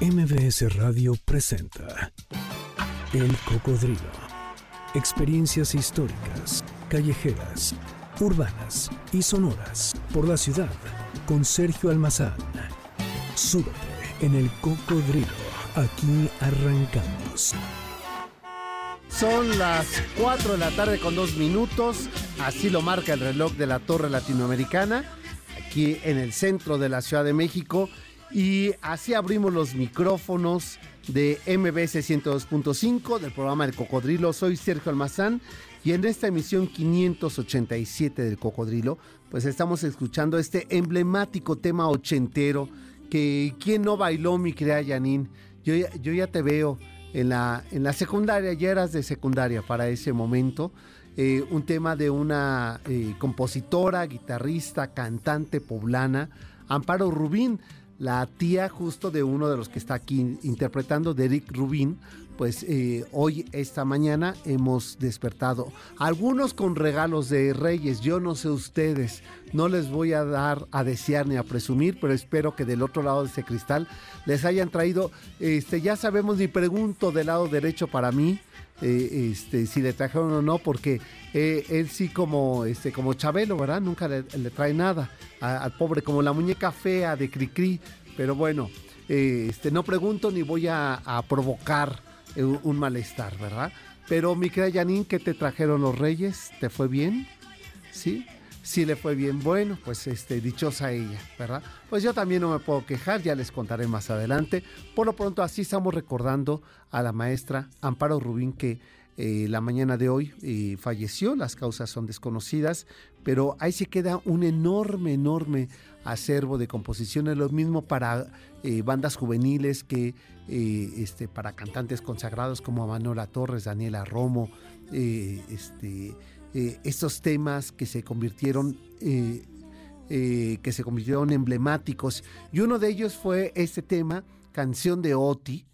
MBS Radio presenta El Cocodrilo. Experiencias históricas, callejeras, urbanas y sonoras por la ciudad con Sergio Almazán. Súbete en El Cocodrilo. Aquí arrancamos. Son las 4 de la tarde con 2 minutos. Así lo marca el reloj de la Torre Latinoamericana, aquí en el centro de la Ciudad de México. Y así abrimos los micrófonos de MBS 102.5 del programa El Cocodrilo. Soy Sergio Almazán y en esta emisión 587 del Cocodrilo, pues estamos escuchando este emblemático tema ochentero que quién no bailó, mi querida Janine. Yo, yo ya te veo en la, en la secundaria, ya eras de secundaria para ese momento. Eh, un tema de una eh, compositora, guitarrista, cantante poblana, Amparo Rubín, la tía justo de uno de los que está aquí interpretando, de Eric Rubín. Pues eh, hoy, esta mañana, hemos despertado. Algunos con regalos de Reyes, yo no sé ustedes, no les voy a dar a desear ni a presumir, pero espero que del otro lado de ese cristal les hayan traído, este, ya sabemos, ni pregunto del lado derecho para mí, eh, este, si le trajeron o no, porque eh, él sí como, este, como Chabelo, ¿verdad? Nunca le, trae nada al pobre, como la muñeca fea de Cricri, pero bueno, este, no pregunto ni voy a, provocar un, un malestar, ¿verdad? Pero mi querida Janine, ¿qué te trajeron los reyes? ¿Te fue bien? ¿Sí? Sí le fue bien, bueno, pues este, dichosa ella, ¿verdad? Pues yo también no me puedo quejar, ya les contaré más adelante. Por lo pronto, así estamos recordando a la maestra Amparo Rubín que eh, la mañana de hoy falleció, las causas son desconocidas, pero ahí se queda un enorme, enorme acervo de composiciones, lo mismo para eh, bandas juveniles que eh, este, para cantantes consagrados como Manuela Torres, Daniela Romo, este, estos temas que se convirtieron que se convirtieron emblemáticos. Y uno de ellos fue este tema canción de Oti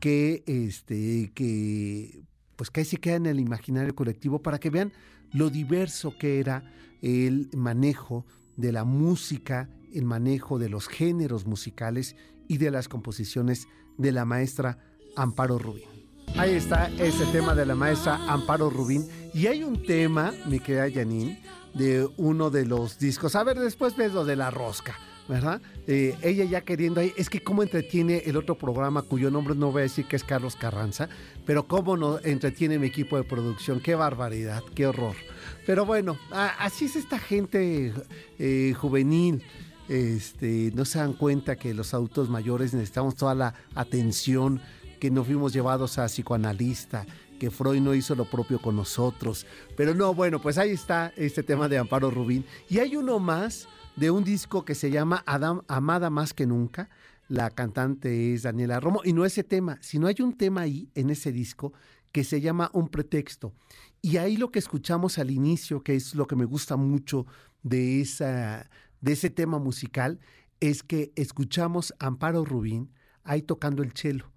que este que pues que ahí se queda en el imaginario colectivo para que vean lo diverso que era el manejo de la música, el manejo de los géneros musicales y de las composiciones de la maestra Amparo Rubín. Ahí está ese tema de la maestra Amparo Rubín. Y hay un tema, mi querida Janine, de uno de los discos. A ver, después ves lo de la rosca, ¿verdad? Eh, ella ya queriendo ahí. Es que cómo entretiene el otro programa, cuyo nombre no voy a decir que es Carlos Carranza, pero cómo nos entretiene mi equipo de producción. Qué barbaridad, qué horror. Pero bueno, a- así es esta gente eh, juvenil. Este, no se dan cuenta que los adultos mayores necesitamos toda la atención, que nos fuimos llevados a psicoanalista, que Freud no hizo lo propio con nosotros. Pero no, bueno, pues ahí está este tema de Amparo Rubín. Y hay uno más de un disco que se llama Adam, Amada más que nunca. La cantante es Daniela Romo. Y no ese tema, sino hay un tema ahí en ese disco que se llama Un pretexto. Y ahí lo que escuchamos al inicio, que es lo que me gusta mucho de, esa, de ese tema musical, es que escuchamos Amparo Rubín ahí tocando el cello.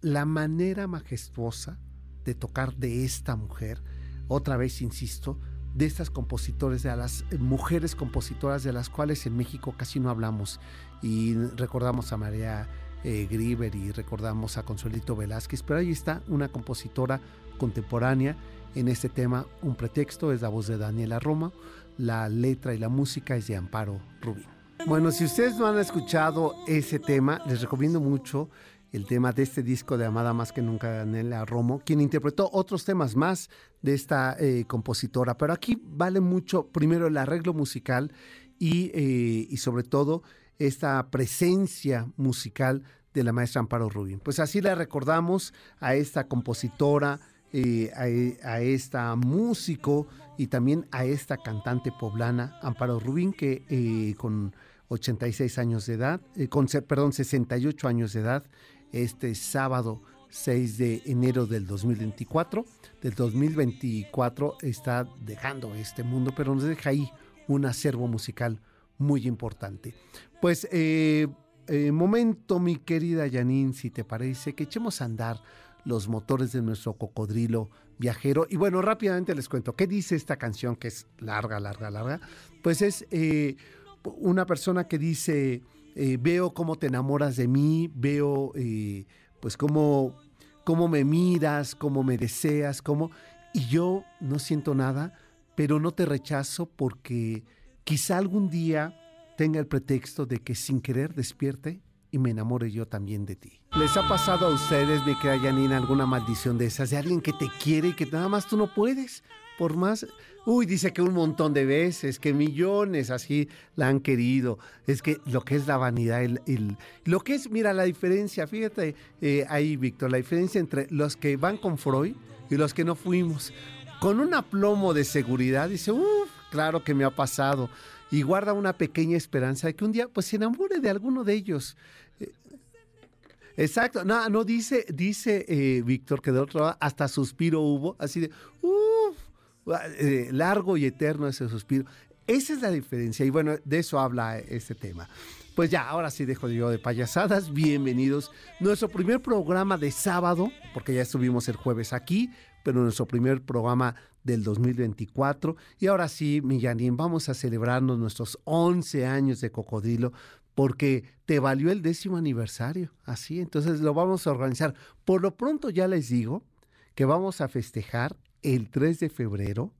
La manera majestuosa de tocar de esta mujer, otra vez insisto, de estas compositores, de las mujeres compositoras de las cuales en México casi no hablamos. Y recordamos a María eh, Grieber y recordamos a Consuelito Velázquez, pero ahí está una compositora contemporánea en este tema. Un pretexto es la voz de Daniela Roma, la letra y la música es de Amparo Rubín. Bueno, si ustedes no han escuchado ese tema, les recomiendo mucho el tema de este disco de Amada Más que Nunca, Daniela Romo, quien interpretó otros temas más de esta eh, compositora. Pero aquí vale mucho, primero, el arreglo musical y, eh, y sobre todo esta presencia musical de la maestra Amparo Rubin. Pues así la recordamos a esta compositora, eh, a, a, esta músico y también a esta cantante poblana, Amparo Rubin, que eh, con 86 años de edad, eh, con, perdón, 68 años de edad, este sábado 6 de enero del 2024, del 2024 está dejando este mundo, pero nos deja ahí un acervo musical muy importante. Pues eh, eh, momento, mi querida Janine, si te parece, que echemos a andar los motores de nuestro cocodrilo viajero. Y bueno, rápidamente les cuento, ¿qué dice esta canción que es larga, larga, larga? Pues es eh, una persona que dice, eh, veo cómo te enamoras de mí, veo eh, pues cómo, cómo me miras, cómo me deseas, cómo... Y yo no siento nada, pero no te rechazo porque quizá algún día tenga el pretexto de que sin querer despierte y me enamore yo también de ti. ¿Les ha pasado a ustedes, mi querida Janina, alguna maldición de esas? De alguien que te quiere y que nada más tú no puedes. Por más, uy, dice que un montón de veces, que millones así la han querido. Es que lo que es la vanidad, el, lo que es, mira, la diferencia, fíjate eh, ahí, Víctor, la diferencia entre los que van con Freud y los que no fuimos. Con un aplomo de seguridad, dice, uff, claro que me ha pasado. Y guarda una pequeña esperanza de que un día pues se enamore de alguno de ellos. Exacto, no, no dice, dice eh, Víctor que de otro lado hasta suspiro hubo, así de, uff, eh, largo y eterno ese suspiro. Esa es la diferencia y bueno, de eso habla este tema. Pues ya, ahora sí dejo yo de payasadas. Bienvenidos. Nuestro primer programa de sábado, porque ya estuvimos el jueves aquí, pero nuestro primer programa del 2024. Y ahora sí, mi vamos a celebrarnos nuestros 11 años de Cocodrilo porque te valió el décimo aniversario. Así, entonces lo vamos a organizar. Por lo pronto ya les digo que vamos a festejar el 3 de febrero,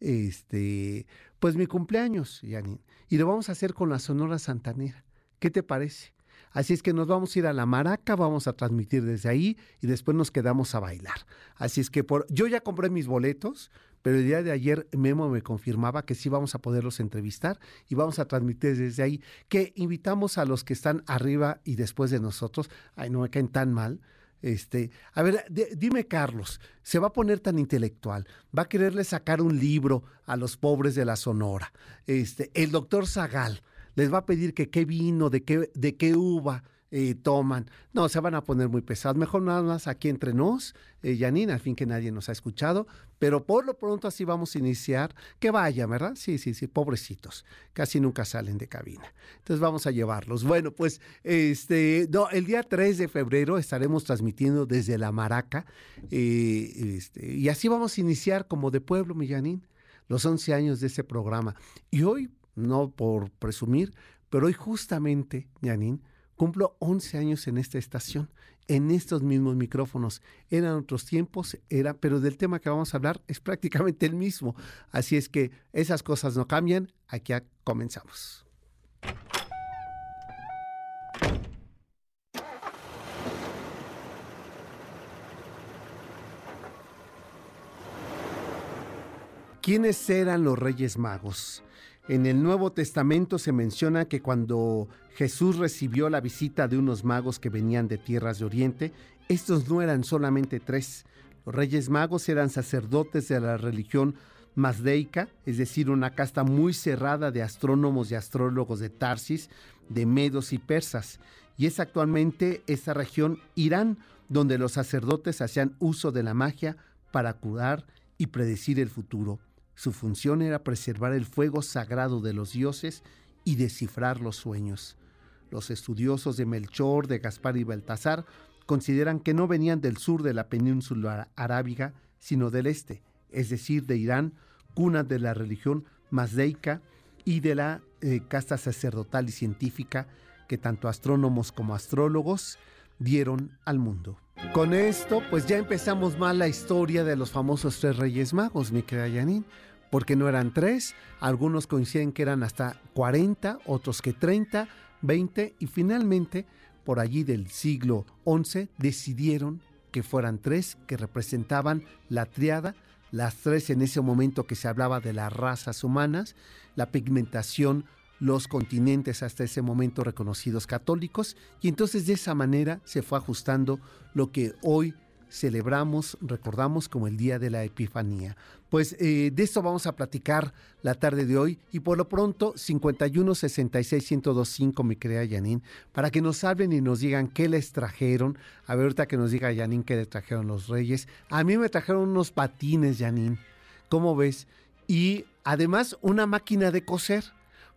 este, pues mi cumpleaños, Janine. Y lo vamos a hacer con la Sonora Santanera. ¿Qué te parece? Así es que nos vamos a ir a la Maraca, vamos a transmitir desde ahí y después nos quedamos a bailar. Así es que por, yo ya compré mis boletos, pero el día de ayer Memo me confirmaba que sí vamos a poderlos entrevistar y vamos a transmitir desde ahí, que invitamos a los que están arriba y después de nosotros, ay, no me caen tan mal, este, a ver, dime Carlos, se va a poner tan intelectual, va a quererle sacar un libro a los pobres de la Sonora. Este, el doctor Zagal, les va a pedir que qué vino, de qué, de qué uva eh, toman. No, se van a poner muy pesados. Mejor nada más aquí entre nos, eh, Janine, al fin que nadie nos ha escuchado, pero por lo pronto así vamos a iniciar. Que vaya, ¿verdad? Sí, sí, sí, pobrecitos. Casi nunca salen de cabina. Entonces vamos a llevarlos. Bueno, pues este, no, el día 3 de febrero estaremos transmitiendo desde la Maraca eh, este, y así vamos a iniciar como de pueblo, mi Janine, los 11 años de ese programa. Y hoy no por presumir, pero hoy justamente, Janine, cumplo 11 años en esta estación, en estos mismos micrófonos. Eran otros tiempos, era, pero del tema que vamos a hablar es prácticamente el mismo. Así es que esas cosas no cambian. Aquí comenzamos. ¿Quiénes eran los Reyes Magos? En el Nuevo Testamento se menciona que cuando Jesús recibió la visita de unos magos que venían de tierras de Oriente, estos no eran solamente tres. Los reyes magos eran sacerdotes de la religión mazdeica, es decir, una casta muy cerrada de astrónomos y astrólogos de Tarsis, de medos y persas. Y es actualmente esta región Irán, donde los sacerdotes hacían uso de la magia para curar y predecir el futuro. Su función era preservar el fuego sagrado de los dioses y descifrar los sueños. Los estudiosos de Melchor, de Gaspar y Baltasar consideran que no venían del sur de la península arábiga, sino del este, es decir, de Irán, cuna de la religión mazdeica y de la eh, casta sacerdotal y científica que tanto astrónomos como astrólogos dieron al mundo. Con esto, pues ya empezamos mal la historia de los famosos tres reyes magos, mi querida Janine porque no eran tres, algunos coinciden que eran hasta 40, otros que 30, 20 y finalmente por allí del siglo XI decidieron que fueran tres que representaban la triada, las tres en ese momento que se hablaba de las razas humanas, la pigmentación, los continentes hasta ese momento reconocidos católicos, y entonces de esa manera se fue ajustando lo que hoy celebramos, recordamos como el Día de la Epifanía. Pues eh, de esto vamos a platicar la tarde de hoy y por lo pronto 51 66 1025 mi querida Janine para que nos hablen y nos digan qué les trajeron. A ver ahorita que nos diga Janine qué le trajeron los reyes. A mí me trajeron unos patines Janine, ¿cómo ves? Y además una máquina de coser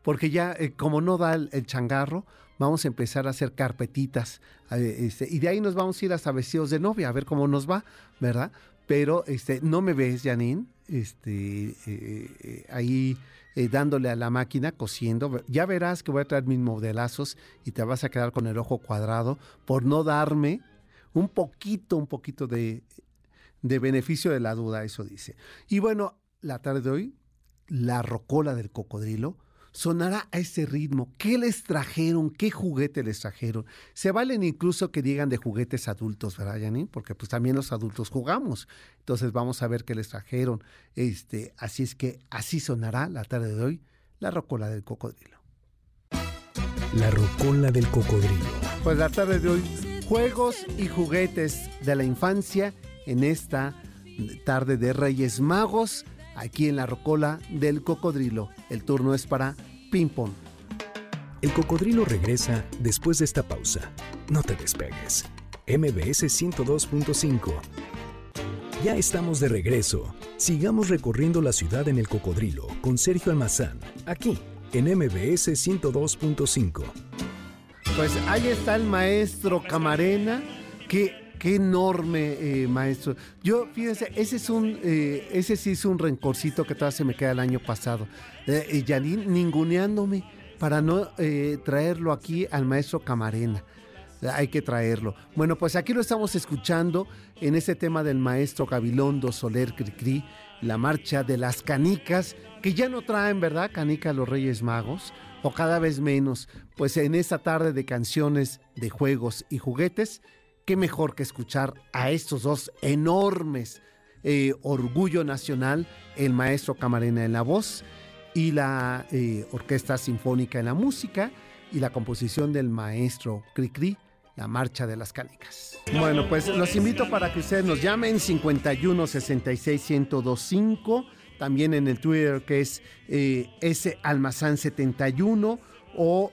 porque ya eh, como no da el changarro, vamos a empezar a hacer carpetitas este, y de ahí nos vamos a ir hasta vestidos de novia a ver cómo nos va, ¿verdad? Pero este, no me ves, Janine, este, eh, eh, ahí eh, dándole a la máquina, cosiendo. Ya verás que voy a traer mis modelazos y te vas a quedar con el ojo cuadrado por no darme un poquito, un poquito de, de beneficio de la duda, eso dice. Y bueno, la tarde de hoy, la rocola del cocodrilo sonará a ese ritmo. ¿Qué les trajeron? ¿Qué juguete les trajeron? Se valen incluso que digan de juguetes adultos, ¿verdad, Janine? Porque pues también los adultos jugamos. Entonces vamos a ver qué les trajeron. Este, así es que así sonará la tarde de hoy la rocola del cocodrilo. La rocola del cocodrilo. Pues la tarde de hoy, juegos y juguetes de la infancia en esta tarde de Reyes Magos aquí en la rocola del cocodrilo. El turno es para Ping Pong. El cocodrilo regresa después de esta pausa. No te despegues. MBS 102.5. Ya estamos de regreso. Sigamos recorriendo la ciudad en el cocodrilo con Sergio Almazán, aquí en MBS 102.5. Pues ahí está el maestro Camarena que Qué enorme, eh, maestro. Yo, fíjense, ese es un, eh, ese sí es un rencorcito que todavía se me queda el año pasado. Eh, Janine ninguneándome para no eh, traerlo aquí al maestro Camarena. Hay que traerlo. Bueno, pues aquí lo estamos escuchando en ese tema del maestro Gabilondo Soler Cricri, la marcha de las canicas, que ya no traen, ¿verdad? Canica los Reyes Magos, o cada vez menos. Pues en esta tarde de canciones, de juegos y juguetes, qué mejor que escuchar a estos dos enormes eh, orgullo nacional, el maestro Camarena en la voz y la eh, Orquesta Sinfónica en la música y la composición del maestro Cricri, la Marcha de las Cánicas. Bueno, pues los invito para que ustedes nos llamen 51 66 1025, también en el Twitter que es eh, S Almazán 71 o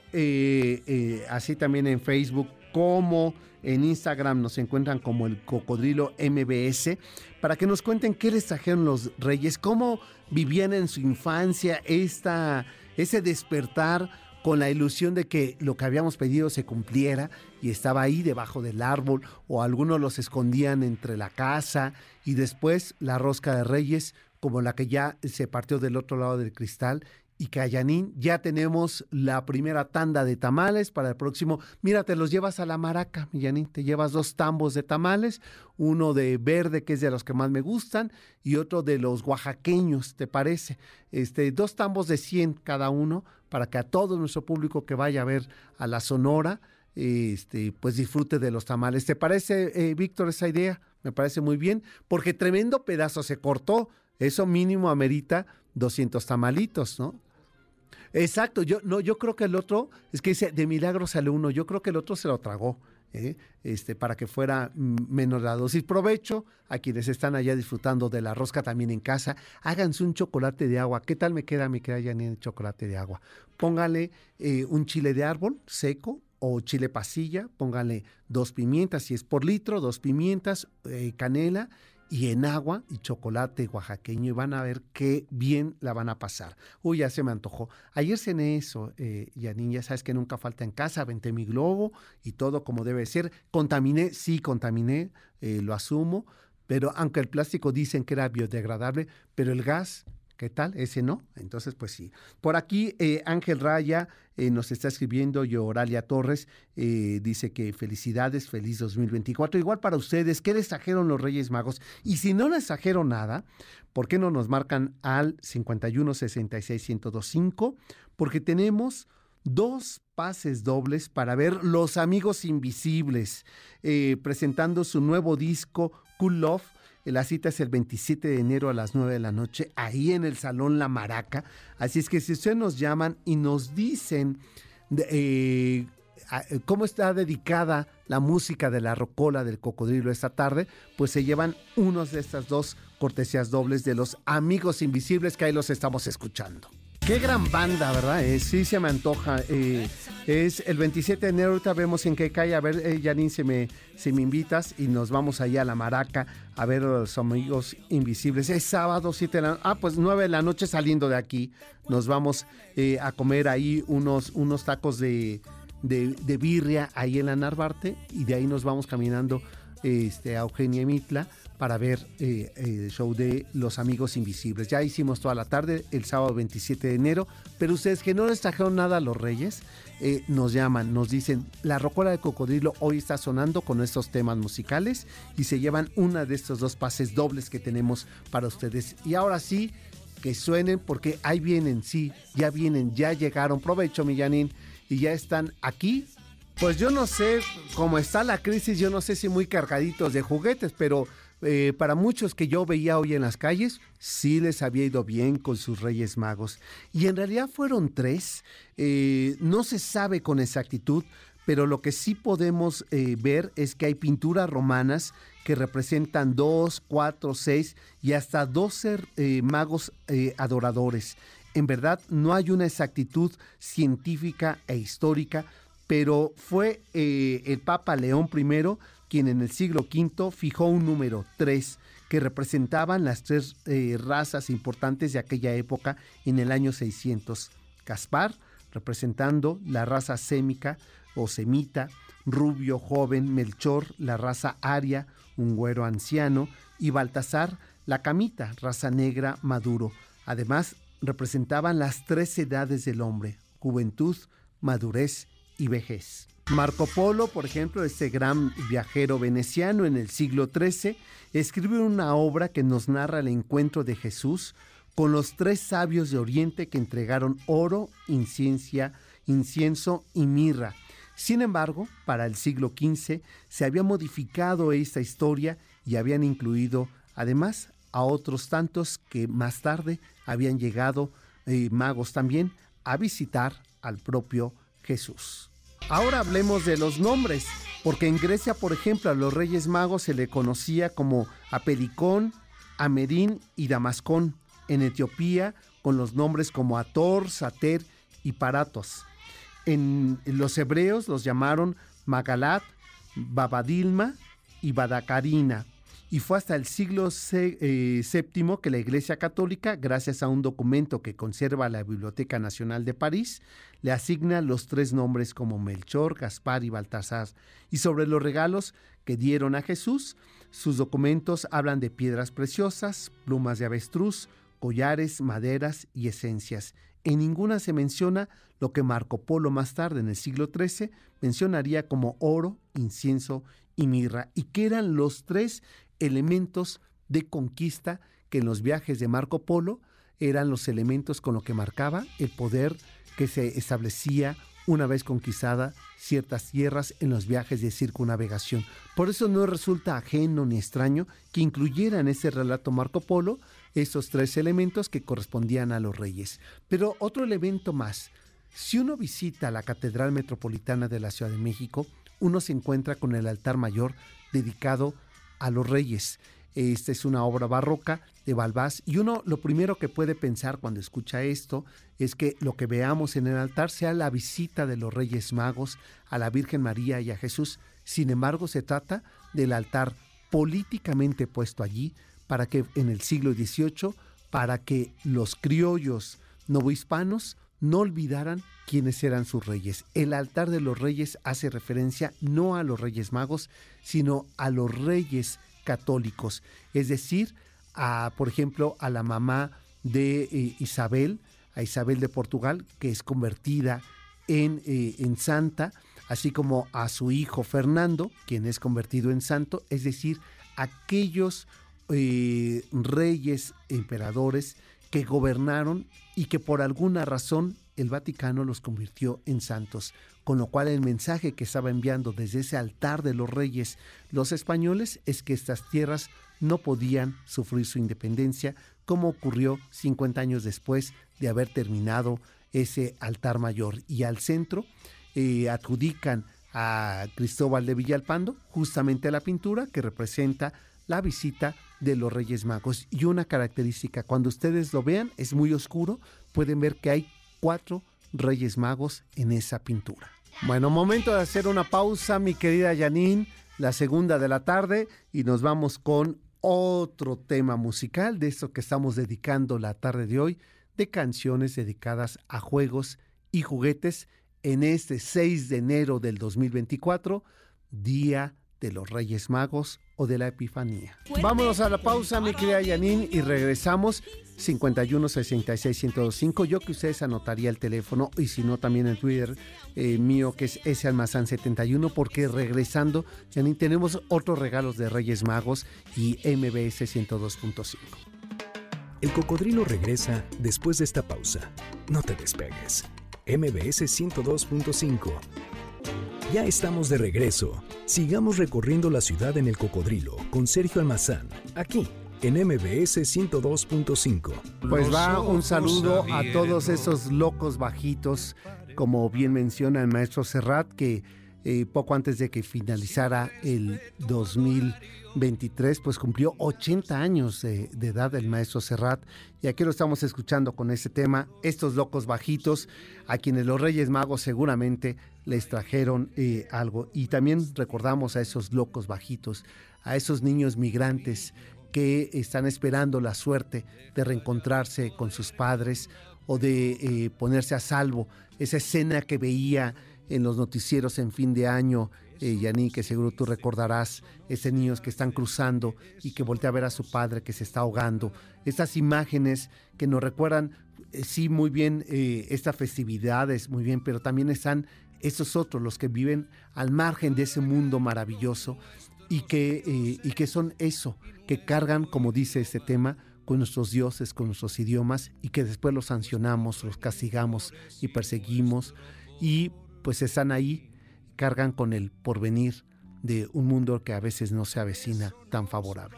así también en Facebook como en Instagram nos encuentran como el Cocodrilo MBS, para que nos cuenten qué les trajeron los reyes, cómo vivían en su infancia esta, ese despertar con la ilusión de que lo que habíamos pedido se cumpliera y estaba ahí debajo del árbol o algunos los escondían entre la casa y después la rosca de reyes como la que ya se partió del otro lado del cristal y Callanín, ya tenemos la primera tanda de tamales para el próximo. Mira, te los llevas a la maraca, Millanín. Te llevas dos tambos de tamales, uno de verde, que es de los que más me gustan, y otro de los oaxaqueños, ¿te parece? Este, dos tambos de 100 cada uno, para que a todo nuestro público que vaya a ver a la Sonora, este, pues disfrute de los tamales. ¿Te parece, eh, Víctor, esa idea? Me parece muy bien, porque tremendo pedazo se cortó. Eso mínimo amerita 200 tamalitos, ¿no? Exacto, yo no, yo creo que el otro, es que dice, de milagro sale uno, yo creo que el otro se lo tragó, ¿eh? este, para que fuera mm, menos la dosis. Provecho a quienes están allá disfrutando de la rosca también en casa, háganse un chocolate de agua. ¿Qué tal me queda? Me queda ya el chocolate de agua. Póngale eh, un chile de árbol seco, o chile pasilla, póngale dos pimientas, si es por litro, dos pimientas, eh, canela y en agua y chocolate oaxaqueño y van a ver qué bien la van a pasar. Uy, ya se me antojó. Ayer cené eso, eh, Yanin, ya sabes que nunca falta en casa, venté mi globo y todo como debe ser. Contaminé, sí, contaminé, eh, lo asumo, pero aunque el plástico dicen que era biodegradable, pero el gas ¿Qué tal? Ese no. Entonces, pues sí. Por aquí, eh, Ángel Raya eh, nos está escribiendo y Oralia Torres eh, dice que felicidades, feliz 2024. Igual para ustedes, ¿qué les trajeron los Reyes Magos? Y si no les trajeron nada, ¿por qué no nos marcan al 51 66 1025? Porque tenemos dos pases dobles para ver Los Amigos Invisibles, presentando su nuevo disco Cool Love la cita es el 27 de enero a las 9 de la noche, ahí en el Salón La Maraca. Así es que si ustedes nos llaman y nos dicen eh, cómo está dedicada la música de la rocola del cocodrilo esta tarde, pues se llevan unos de estas dos cortesías dobles de los amigos invisibles que ahí los estamos escuchando. Qué gran banda, ¿verdad? Eh, sí se me antoja. Eh, es el 27 de enero, ahorita vemos en qué cae. A ver, eh, Janine, si me, si me invitas y nos vamos allá a la Maraca a ver a los amigos invisibles. Es sábado, 7 de la Ah, pues 9 de la noche saliendo de aquí. Nos vamos eh, a comer ahí unos, unos tacos de, de, de, birria ahí en la Narvarte y de ahí nos vamos caminando este, a Eugenia Mitla para ver eh, el show de Los Amigos Invisibles. Ya hicimos toda la tarde, el sábado 27 de enero, pero ustedes que no les trajeron nada a los Reyes, eh, nos llaman, nos dicen, la rocola de cocodrilo hoy está sonando con estos temas musicales y se llevan una de estos dos pases dobles que tenemos para ustedes. Y ahora sí, que suenen porque ahí vienen, sí, ya vienen, ya llegaron. Provecho, Millanín, y ya están aquí. Pues yo no sé cómo está la crisis, yo no sé si muy cargaditos de juguetes, pero eh, para muchos que yo veía hoy en las calles, sí les había ido bien con sus Reyes Magos. Y en realidad fueron tres. Eh, no se sabe con exactitud, pero lo que sí podemos eh, ver es que hay pinturas romanas que representan dos, cuatro, seis y hasta doce magos adoradores. En verdad no hay una exactitud científica e histórica, pero fue el Papa León I quien en el siglo V fijó un número 3 que representaban las tres eh, razas importantes de aquella época en el año 600. Caspar, representando la raza sémica o semita, Rubio joven, Melchor, la raza aria, un güero anciano, y Baltasar, la camita, raza negra, maduro. Además, representaban las tres edades del hombre, juventud, madurez y vejez. Marco Polo, por ejemplo, este gran viajero veneciano en el siglo XIII, escribe una obra que nos narra el encuentro de Jesús con los tres sabios de Oriente que entregaron oro, inciencia, incienso y mirra. Sin embargo, para el siglo XV se había modificado esta historia y habían incluido además a otros tantos que más tarde habían llegado, eh, magos también, a visitar al propio Jesús. Ahora hablemos de los nombres, porque en Grecia, por ejemplo, a los Reyes Magos se le conocía como Apelicón, Amerin y Damascón. En Etiopía, con los nombres como Ator, Sater y Paratos. En los hebreos los llamaron Magalat, Babadilma y Badacarina y fue hasta el siglo VII eh, que la Iglesia Católica, gracias a un documento que conserva la Biblioteca Nacional de París, le asigna los tres nombres como Melchor, Gaspar y Baltasar. Y sobre los regalos que dieron a Jesús, sus documentos hablan de piedras preciosas, plumas de avestruz, collares, maderas y esencias. En ninguna se menciona lo que Marco Polo más tarde, en el siglo XIII, mencionaría como oro, incienso y mirra, y que eran los tres elementos de conquista que en los viajes de Marco Polo eran los elementos con lo que marcaba el poder que se establecía una vez conquistada ciertas tierras en los viajes de circunnavegación. Por eso no resulta ajeno ni extraño que incluyera en ese relato Marco Polo esos tres elementos que correspondían a los reyes. Pero otro elemento más, si uno visita la Catedral Metropolitana de la Ciudad de México, uno se encuentra con el altar mayor dedicado a los reyes. Esta es una obra barroca de Balbás y uno lo primero que puede pensar cuando escucha esto es que lo que veamos en el altar sea la visita de los Reyes Magos a la Virgen María y a Jesús. Sin embargo, se trata del altar políticamente puesto allí para que en el siglo XVIII, para que los criollos novohispanos no olvidaran quiénes eran sus reyes. El altar de los reyes hace referencia no a los reyes magos, sino a los reyes católicos, es decir, a, por ejemplo, a la mamá de eh, Isabel, a Isabel de Portugal, que es convertida en, eh, en santa, así como a su hijo Fernando, quien es convertido en santo, es decir, aquellos eh, reyes, emperadores que gobernaron y que por alguna razón el Vaticano los convirtió en santos, con lo cual el mensaje que estaba enviando desde ese altar de los reyes los españoles es que estas tierras no podían sufrir su independencia, como ocurrió 50 años después de haber terminado ese altar mayor. Y al centro eh, adjudican a Cristóbal de Villalpando justamente la pintura que representa la visita de los Reyes Magos. Y una característica, cuando ustedes lo vean, es muy oscuro, pueden ver que hay cuatro Reyes Magos en esa pintura. Bueno, momento de hacer una pausa, mi querida Janine, la segunda de la tarde, y nos vamos con otro tema musical de esto que estamos dedicando la tarde de hoy, de canciones dedicadas a juegos y juguetes en este 6 de enero del 2024, Día de los Reyes Magos o de la Epifanía. Vámonos a la pausa, mi querida Yanin, y regresamos 51 66 1025. Yo que ustedes anotaría el teléfono y si no también en Twitter eh, mío que es ese almazán 71 porque regresando Yanin tenemos otros regalos de Reyes Magos y MBS 102.5. El cocodrilo regresa después de esta pausa. No te despegues. MBS 102.5. Ya estamos de regreso. Sigamos recorriendo la ciudad en el cocodrilo con Sergio Almazán, aquí en MBS 102.5. Pues va un saludo a todos esos locos bajitos, como bien menciona el maestro Serrat, que eh, poco antes de que finalizara el 2023, pues cumplió 80 años de, edad el maestro Serrat. Y aquí lo estamos escuchando con este tema, estos locos bajitos, a quienes los Reyes Magos seguramente les trajeron eh, algo. Y también recordamos a esos locos bajitos, a esos niños migrantes que están esperando la suerte de reencontrarse con sus padres o de eh, ponerse a salvo. Esa escena que veía en los noticieros en fin de año, eh, Yaní, que seguro tú recordarás, ese niños que están cruzando y que voltea a ver a su padre que se está ahogando. Estas imágenes que nos recuerdan, eh, sí, muy bien, eh, estas festividades, muy bien, pero también están esos otros, los que viven al margen de ese mundo maravilloso y que, y que son eso, que cargan, como dice este tema, con nuestros dioses, con nuestros idiomas y que después los sancionamos, los castigamos y perseguimos y pues están ahí, cargan con el porvenir de un mundo que a veces no se avecina tan favorable.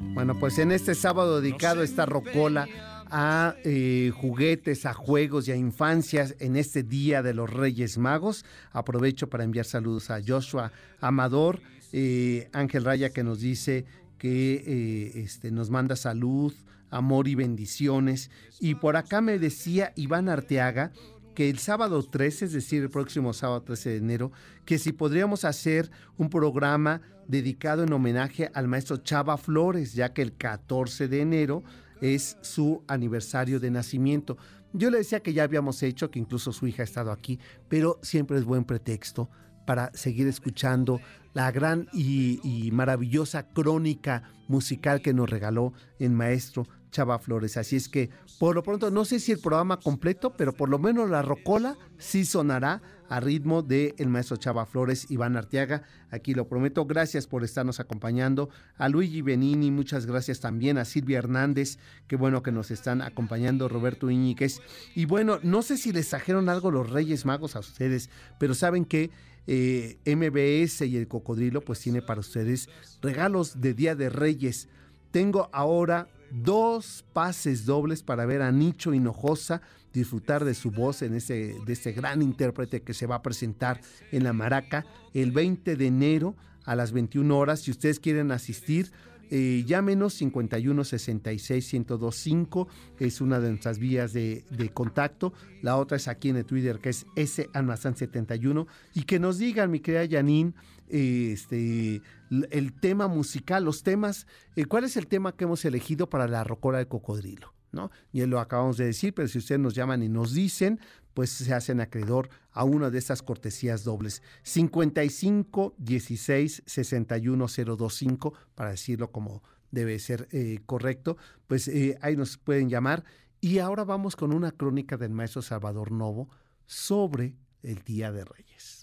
Bueno, pues en este sábado dedicado a esta rocola a eh, juguetes, a juegos y a infancias en este Día de los Reyes Magos. Aprovecho para enviar saludos a Joshua Amador, eh, Ángel Raya que nos dice que eh, este, nos manda salud, amor y bendiciones. Y por acá me decía Iván Arteaga que el sábado 13, es decir, el próximo sábado 13 de enero, que si podríamos hacer un programa dedicado en homenaje al maestro Chava Flores, ya que el 14 de enero es su aniversario de nacimiento. Yo le decía que ya habíamos hecho, que incluso su hija ha estado aquí, pero siempre es buen pretexto para seguir escuchando la gran y, y maravillosa crónica musical que nos regaló el maestro Chava Flores. Así es que por lo pronto, no sé si el programa completo, pero por lo menos la rocola sí sonará a ritmo del el maestro Chava Flores, Iván Arteaga. Aquí lo prometo. Gracias por estarnos acompañando. A Luigi Benini, muchas gracias también. A Silvia Hernández, qué bueno que nos están acompañando. Roberto Iñiguez. Y bueno, no sé si les trajeron algo los Reyes Magos a ustedes, pero saben que eh, MBS y el Cocodrilo pues tiene para ustedes regalos de Día de Reyes. Tengo ahora dos pases dobles para ver a Nicho Hinojosa disfrutar de su voz en ese, de este gran intérprete que se va a presentar en la Maraca el 20 de enero a las 21 horas. Si ustedes quieren asistir, eh, llámenos 51 66 1025, es una de nuestras vías de, contacto. La otra es aquí en el Twitter, que es S 71. Y que nos digan, mi querida Janine, este, el tema musical, los temas, eh, ¿cuál es el tema que hemos elegido para la rocola de cocodrilo? ¿No? Ya lo acabamos de decir, pero si ustedes nos llaman y nos dicen, pues se hacen acreedor a una de estas cortesías dobles. 55 16 61 025, para decirlo como debe ser eh, correcto, pues eh, ahí nos pueden llamar. Y ahora vamos con una crónica del maestro Salvador Novo sobre el Día de Reyes.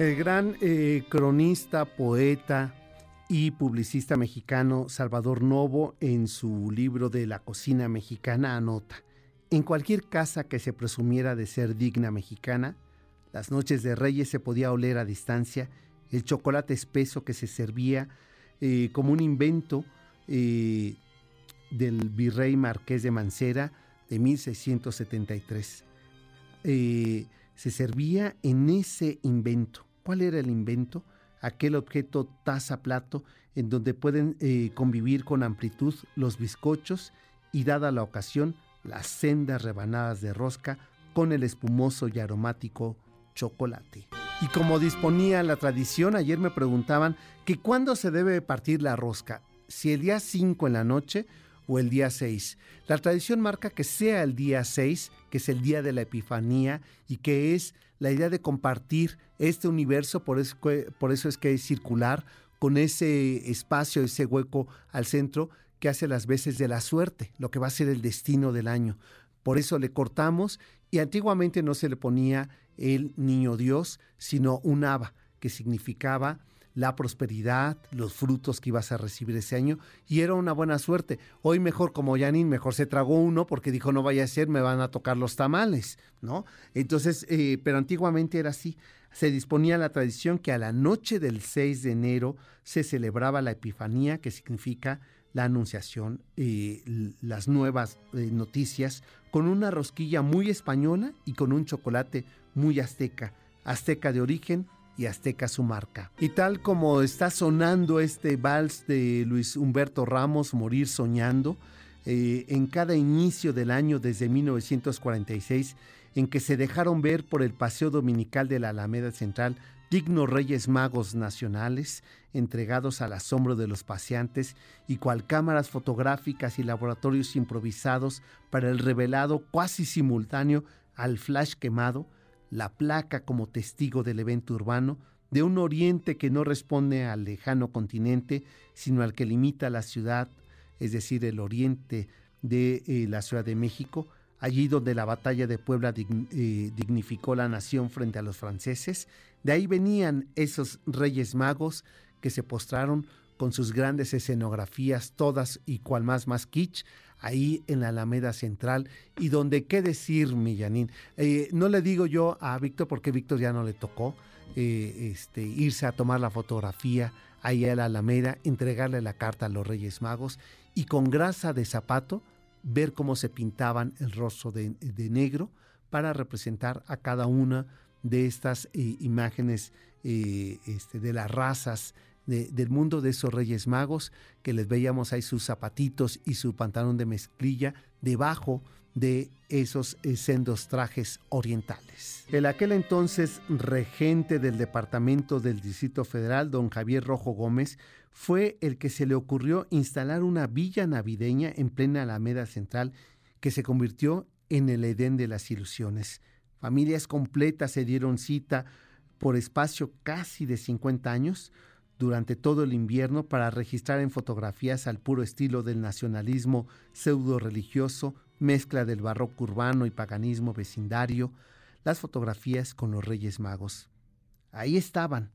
El gran eh, cronista, poeta y publicista mexicano Salvador Novo en su libro de la cocina mexicana anota, en cualquier casa que se presumiera de ser digna mexicana, las noches de reyes se podía oler a distancia el chocolate espeso que se servía eh, como un invento eh, del virrey marqués de Mancera de 1673. se servía en ese invento ¿Cuál era el invento? Aquel objeto taza-plato en donde pueden eh, convivir con amplitud los bizcochos y, dada la ocasión, las sendas rebanadas de rosca con el espumoso y aromático chocolate. Y como disponía la tradición, ayer me preguntaban que cuándo se debe partir la rosca. si el día 5 en la noche o el día 6. La tradición marca que sea el día 6, que es el día de la Epifanía y que es la idea de compartir este universo, por eso, por eso es que es circular, con ese espacio, ese hueco al centro que hace las veces de la suerte, lo que va a ser el destino del año. Por eso le cortamos y antiguamente no se le ponía el niño Dios, sino un aba, que significaba la prosperidad, los frutos que ibas a recibir ese año y era una buena suerte. Hoy mejor como Yanin, mejor se tragó uno porque dijo no vaya a ser, me van a tocar los tamales, ¿no? Entonces, eh, pero antiguamente era así. Se disponía la tradición que a la noche del 6 de enero se celebraba la Epifanía, que significa la anunciación, y las nuevas eh, noticias, con una rosquilla muy española y con un chocolate muy azteca, azteca de origen, y Azteca su marca. Y tal como está sonando este vals de Luis Humberto Ramos, Morir Soñando, eh, en cada inicio del año desde 1946, en que se dejaron ver por el Paseo Dominical de la Alameda Central dignos reyes magos nacionales, entregados al asombro de los paseantes y cual cámaras fotográficas y laboratorios improvisados para el revelado cuasi simultáneo al flash quemado, la placa como testigo del evento urbano de un oriente que no responde al lejano continente, sino al que limita la ciudad, es decir, el oriente de eh, la Ciudad de México, allí donde la batalla de Puebla eh, dignificó la nación frente a los franceses. De ahí venían esos reyes magos que se postraron con sus grandes escenografías, todas y cual más más ahí en la Alameda Central y donde, ¿qué decir, Millanín? Eh, no le digo yo a Víctor porque Víctor ya no le tocó eh, este, irse a tomar la fotografía ahí a la Alameda, entregarle la carta a los Reyes Magos y con grasa de zapato ver cómo se pintaban el rostro de, negro para representar a cada una de estas eh, imágenes este, de las razas del mundo de esos Reyes Magos, que les veíamos ahí sus zapatitos y su pantalón de mezclilla debajo de esos eh, sendos trajes orientales. El aquel entonces regente del Departamento del Distrito Federal, don Javier Rojo Gómez, fue el que se le ocurrió instalar una villa navideña en plena Alameda Central que se convirtió en el Edén de las ilusiones. Familias completas se dieron cita por espacio casi de 50 años, durante todo el invierno para registrar en fotografías al puro estilo del nacionalismo pseudo religioso, mezcla del barroco urbano y paganismo vecindario, las fotografías con los Reyes Magos. Ahí estaban.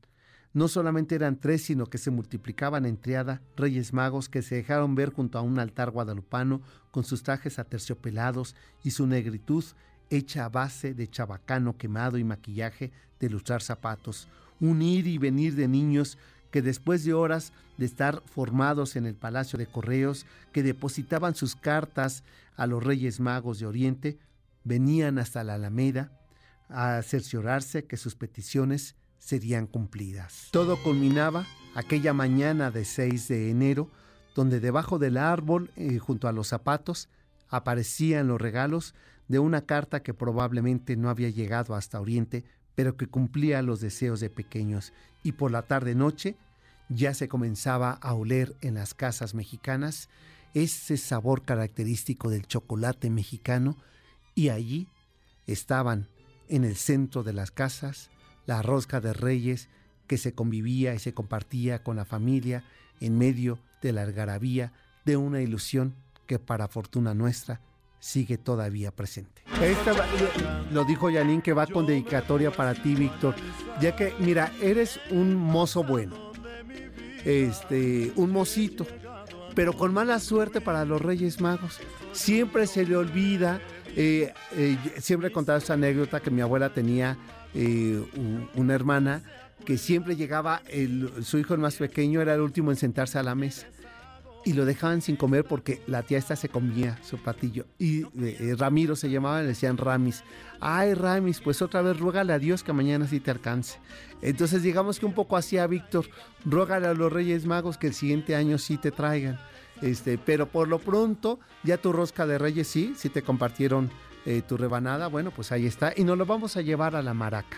No solamente eran tres, sino que se multiplicaban en triada Reyes Magos que se dejaron ver junto a un altar guadalupano con sus trajes aterciopelados y su negritud hecha a base de chabacano quemado y maquillaje de lustrar zapatos, un ir y venir de niños que después de horas de estar formados en el Palacio de Correos, que depositaban sus cartas a los Reyes Magos de Oriente, venían hasta la Alameda a cerciorarse que sus peticiones serían cumplidas. Todo culminaba aquella mañana de 6 de enero, donde debajo del árbol, eh, junto a los zapatos, aparecían los regalos de una carta que probablemente no había llegado hasta Oriente, pero que cumplía los deseos de pequeños, y por la tarde-noche ya se comenzaba a oler en las casas mexicanas ese sabor característico del chocolate mexicano y allí estaban en el centro de las casas la rosca de reyes que se convivía y se compartía con la familia en medio de la algarabía de una ilusión que para fortuna nuestra sigue todavía presente. lo dijo Yanin que va con dedicatoria para ti, Víctor, ya que, mira, eres un mozo bueno este, un mocito, pero con mala suerte para los Reyes Magos. Siempre se le olvida, eh, eh, siempre he contado esta anécdota que mi abuela tenía eh, una hermana que siempre llegaba, su hijo más pequeño era el último en sentarse a la mesa y lo dejaban sin comer porque la tía esta se comía su patillo. Y eh, Ramiro se llamaba, le decían Ramis. Ay, Ramis, pues otra vez ruégale a Dios que mañana sí te alcance. Entonces digamos que un poco así a Víctor, ruégale a los Reyes Magos que el siguiente año sí te traigan. Este, pero por lo pronto, ya tu rosca de Reyes sí, sí te compartieron eh, tu rebanada, bueno, pues ahí está. Y nos lo vamos a llevar a la maraca.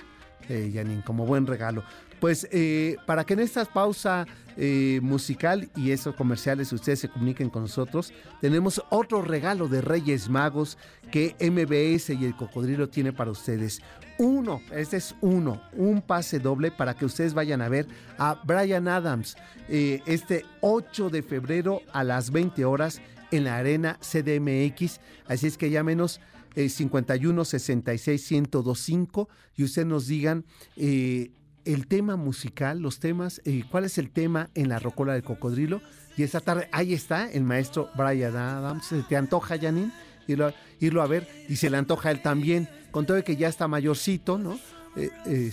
Eh, Janine, como buen regalo. Pues eh, para que en esta pausa eh, musical y esos comerciales ustedes se comuniquen con nosotros, tenemos otro regalo de Reyes Magos que MBS y el Cocodrilo tiene para ustedes. Uno, este es uno, un pase doble para que ustedes vayan a ver a Brian Adams eh, este 8 de febrero a las 20 horas en la arena CDMX. Así es que llámenos. Eh, 51 66 1025 y ustedes nos digan eh, el tema musical, los temas, eh, cuál es el tema en la Rocola del Cocodrilo. Y esta tarde, ahí está el maestro Brian Adams. ¿Se te antoja, Janine? Irlo, irlo a ver. Y se le antoja él también, con todo de que ya está mayorcito, ¿no? Eh,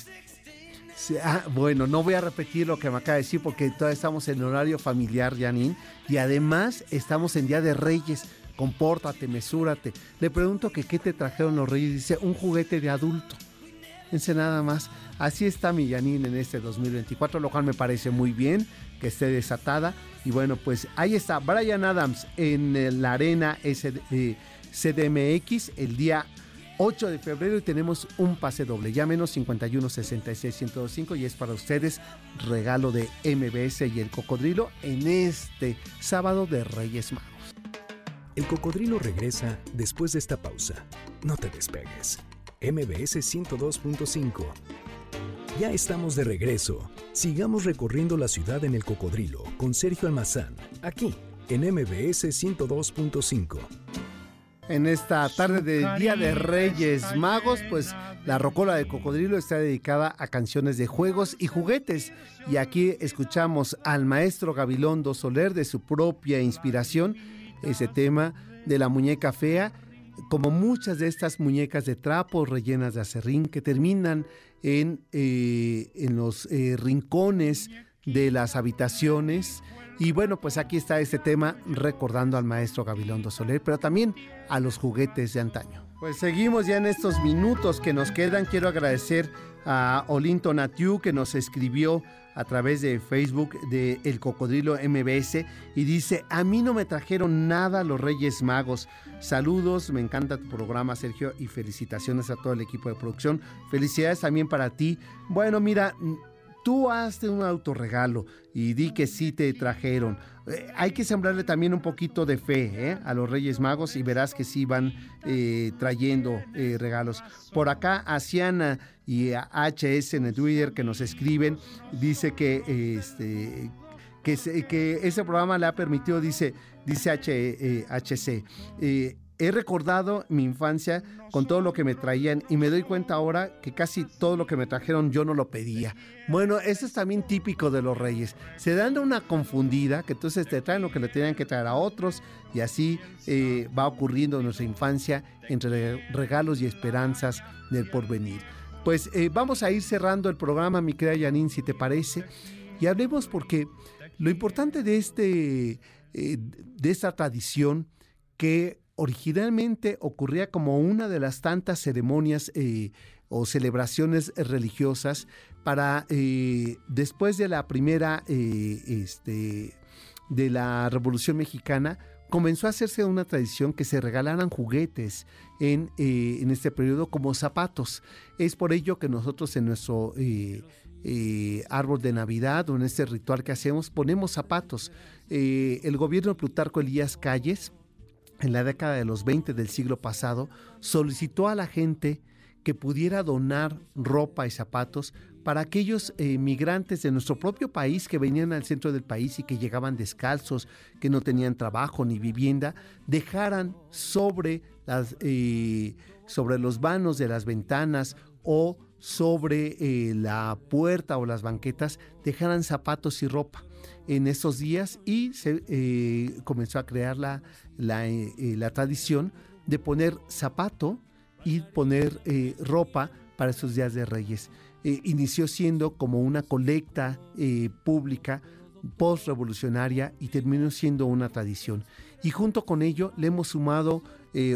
ah, bueno, no voy a repetir lo que me acaba de decir porque todavía estamos en horario familiar, Janine. Y además estamos en Día de Reyes. Compórtate, mesúrate. Le pregunto que qué te trajeron los Reyes. Dice, un juguete de adulto. Fíjense nada más. Así está mi Janine en este 2024, lo cual me parece muy bien que esté desatada. Y bueno, pues ahí está Brian Adams en eh, la arena eh, CDMX el día 8 de febrero y tenemos un pase doble. Llámenos 51 66 1025 y es para ustedes regalo de MBS y el cocodrilo en este sábado de Reyes Magos. El cocodrilo regresa después de esta pausa. No te despegues. MBS 102.5. Ya estamos de regreso. Sigamos recorriendo la ciudad en el cocodrilo con Sergio Almazán, aquí en MBS 102.5. En esta tarde de Día de Reyes Magos, pues la Rocola de Cocodrilo está dedicada a canciones de juegos y juguetes. Y aquí escuchamos al maestro Gabilondo Soler de su propia inspiración, ese tema de la muñeca fea, como muchas de estas muñecas de trapo rellenas de acerrín que terminan en, eh, en los eh, rincones de las habitaciones. Y bueno, pues aquí está este tema recordando al maestro Gabilondo Soler, pero también a los juguetes de antaño. Pues seguimos ya en estos minutos que nos quedan. Quiero agradecer a Olinto Natiu que nos escribió a través de Facebook de El Cocodrilo MBS y dice, a mí no me trajeron nada los Reyes Magos. Saludos, me encanta tu programa Sergio y felicitaciones a todo el equipo de producción. Felicidades también para ti. Bueno, mira, tú hazte un autorregalo y di que sí te trajeron. Eh, hay que sembrarle también un poquito de fe ¿eh? a los Reyes Magos y verás que sí van eh, trayendo eh, regalos. Por acá, Asiana y HS en el Twitter que nos escriben, dice que este que, se- que ese programa le ha permitido, dice, dice H, HC. He recordado mi infancia con todo lo que me traían y me doy cuenta ahora que casi todo lo que me trajeron yo no lo pedía. Bueno, eso es también típico de los reyes. Se dan una confundida que entonces te traen lo que le tenían que traer a otros y así eh, va ocurriendo en nuestra infancia entre regalos y esperanzas del porvenir. Pues eh, vamos a ir cerrando el programa, mi querida Yanin, si te parece, y hablemos porque lo importante de, este, eh, de esta tradición que originalmente ocurría como una de las tantas ceremonias eh, o celebraciones religiosas para eh, después de la primera eh, este, de la Revolución Mexicana comenzó a hacerse una tradición que se regalaran juguetes en, en este periodo como zapatos. Es por ello que nosotros en nuestro árbol de Navidad o en este ritual que hacemos ponemos zapatos. El gobierno de Plutarco Elías Calles en la década de los 20 del siglo pasado, solicitó a la gente que pudiera donar ropa y zapatos para aquellos eh, migrantes de nuestro propio país que venían al centro del país y que llegaban descalzos, que no tenían trabajo ni vivienda, dejaran sobre, eh, los vanos de las ventanas o sobre eh, la puerta o las banquetas, dejaran zapatos y ropa en estos días y se eh, comenzó a crear la, eh, eh, la tradición de poner zapato y poner ropa para estos días de Reyes. Inició siendo como una colecta pública post-revolucionaria y terminó siendo una tradición. Y junto con ello le hemos sumado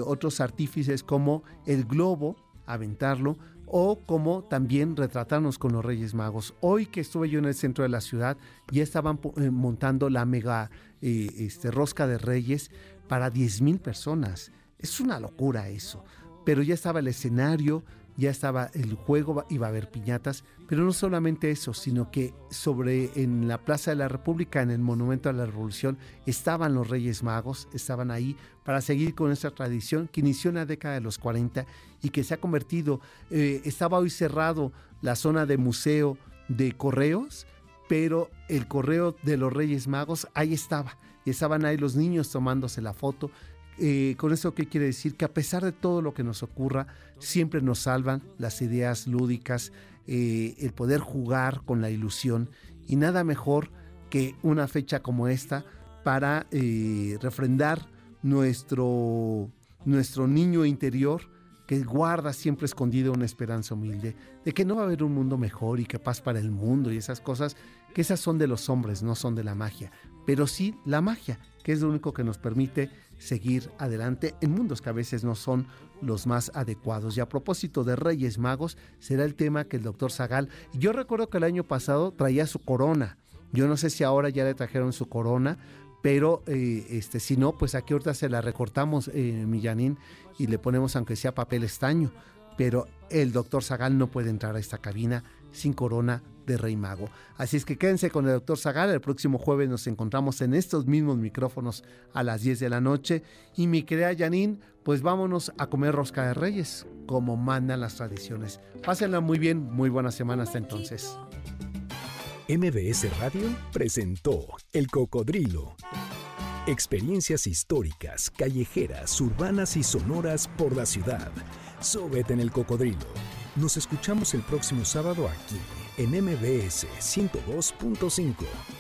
otros artífices como el globo, aventarlo, o como también retratarnos con los Reyes Magos. Hoy que estuve yo en el centro de la ciudad, ya estaban eh, montando la mega eh, este, rosca de Reyes para 10 mil personas. Es una locura eso. Pero ya estaba el escenario, ya estaba el juego, iba a haber piñatas, pero no solamente eso, sino que sobre en la Plaza de la República, en el Monumento a la Revolución, estaban los Reyes Magos, estaban ahí para seguir con esta tradición que inició en la década de los 40 y que se ha convertido, eh, estaba hoy cerrado la zona de museo de correos, pero el correo de los Reyes Magos ahí estaba, estaban ahí los niños tomándose la foto, eh, con eso, ¿qué quiere decir? Que a pesar de todo lo que nos ocurra, siempre nos salvan las ideas lúdicas, eh, el poder jugar con la ilusión y nada mejor que una fecha como esta para eh, refrendar nuestro, nuestro niño interior que guarda siempre escondido una esperanza humilde, de que no va a haber un mundo mejor y capaz para el mundo y esas cosas, que esas son de los hombres, no son de la magia, pero sí la magia, que es lo único que nos permite seguir adelante en mundos que a veces no son los más adecuados. Y a propósito de Reyes Magos, será el tema que el doctor Zagal, yo recuerdo que el año pasado traía su corona. Yo no sé si ahora ya le trajeron su corona, pero eh, este, si no, pues aquí ahorita se la recortamos, eh, Millanín, y le ponemos aunque sea papel estaño. Pero el doctor Zagal no puede entrar a esta cabina sin corona de Rey Mago. Así es que quédense con el doctor Zagal. El próximo jueves nos encontramos en estos mismos micrófonos a las 10 de la noche. Y mi querida Janine, pues vámonos a comer rosca de reyes, como mandan las tradiciones. Pásenla muy bien, muy buena semana hasta entonces. MBS Radio presentó El Cocodrilo. Experiencias históricas, callejeras, urbanas y sonoras por la ciudad. Súbete en el cocodrilo. Nos escuchamos el próximo sábado aquí en MBS 102.5.